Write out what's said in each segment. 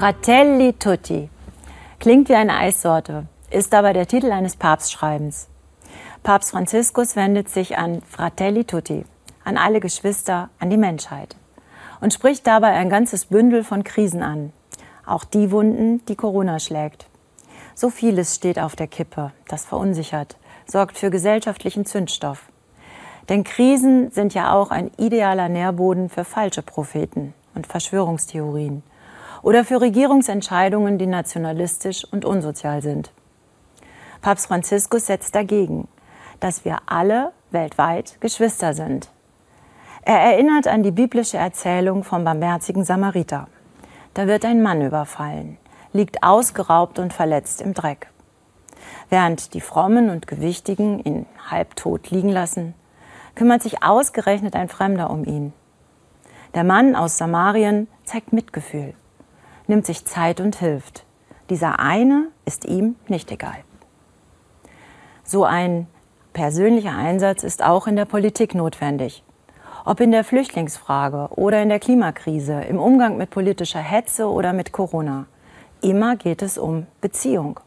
Fratelli Tutti. Klingt wie eine Eissorte, ist aber der Titel eines Papstschreibens. Papst Franziskus wendet sich an Fratelli Tutti, an alle Geschwister, an die Menschheit und spricht dabei ein ganzes Bündel von Krisen an. Auch die Wunden, die Corona schlägt. So vieles steht auf der Kippe, das verunsichert, sorgt für gesellschaftlichen Zündstoff. Denn Krisen sind ja auch ein idealer Nährboden für falsche Propheten und Verschwörungstheorien oder für Regierungsentscheidungen, die nationalistisch und unsozial sind. Papst Franziskus setzt dagegen, dass wir alle weltweit Geschwister sind. Er erinnert an die biblische Erzählung vom barmherzigen Samariter. Da wird ein Mann überfallen, liegt ausgeraubt und verletzt im Dreck. Während die Frommen und Gewichtigen ihn halbtot liegen lassen, kümmert sich ausgerechnet ein Fremder um ihn. Der Mann aus Samarien zeigt Mitgefühl nimmt sich Zeit und hilft. Dieser eine ist ihm nicht egal. So ein persönlicher Einsatz ist auch in der Politik notwendig. Ob in der Flüchtlingsfrage oder in der Klimakrise, im Umgang mit politischer Hetze oder mit Corona. Immer geht es um Beziehung.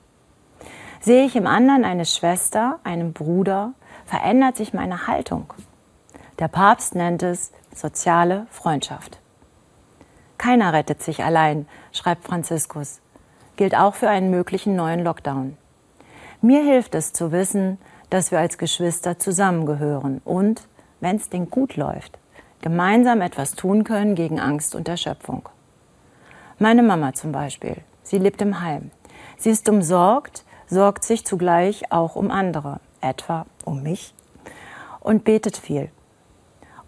Sehe ich im anderen eine Schwester, einen Bruder, verändert sich meine Haltung. Der Papst nennt es soziale Freundschaft. Keiner rettet sich allein, schreibt Franziskus. Gilt auch für einen möglichen neuen Lockdown. Mir hilft es zu wissen, dass wir als Geschwister zusammengehören und, wenn es denn gut läuft, gemeinsam etwas tun können gegen Angst und Erschöpfung. Meine Mama zum Beispiel, sie lebt im Heim. Sie ist umsorgt, sorgt sich zugleich auch um andere, etwa um mich, und betet viel.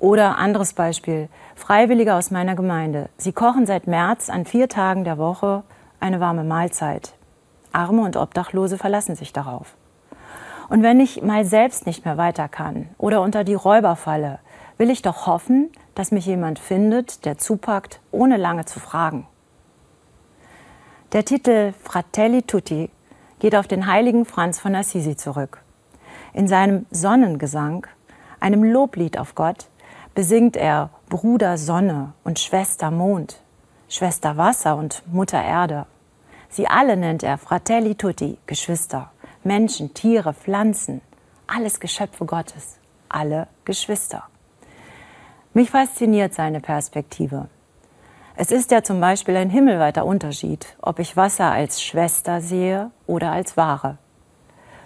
Oder anderes Beispiel, Freiwillige aus meiner Gemeinde. Sie kochen seit März an vier Tagen der Woche eine warme Mahlzeit. Arme und Obdachlose verlassen sich darauf. Und wenn ich mal selbst nicht mehr weiter kann oder unter die Räuber falle, will ich doch hoffen, dass mich jemand findet, der zupackt, ohne lange zu fragen. Der Titel Fratelli Tutti geht auf den heiligen Franz von Assisi zurück. In seinem Sonnengesang, einem Loblied auf Gott, besingt er Bruder Sonne und Schwester Mond, Schwester Wasser und Mutter Erde. Sie alle nennt er Fratelli Tutti, Geschwister, Menschen, Tiere, Pflanzen, alles Geschöpfe Gottes, alle Geschwister. Mich fasziniert seine Perspektive. Es ist ja zum Beispiel ein himmelweiter Unterschied, ob ich Wasser als Schwester sehe oder als Ware.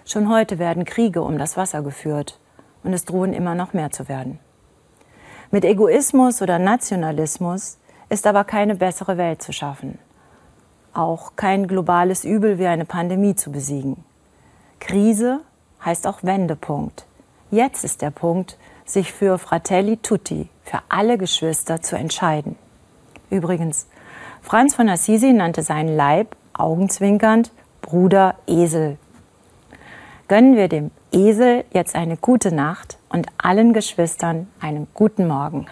Schon heute werden Kriege um das Wasser geführt und es drohen immer noch mehr zu werden. Mit Egoismus oder Nationalismus ist aber keine bessere Welt zu schaffen. Auch kein globales Übel wie eine Pandemie zu besiegen. Krise heißt auch Wendepunkt. Jetzt ist der Punkt, sich für Fratelli Tutti, für alle Geschwister zu entscheiden. Übrigens, Franz von Assisi nannte seinen Leib, augenzwinkernd, Bruder Esel. Gönnen wir dem Esel jetzt eine gute Nacht und allen Geschwistern einen guten Morgen.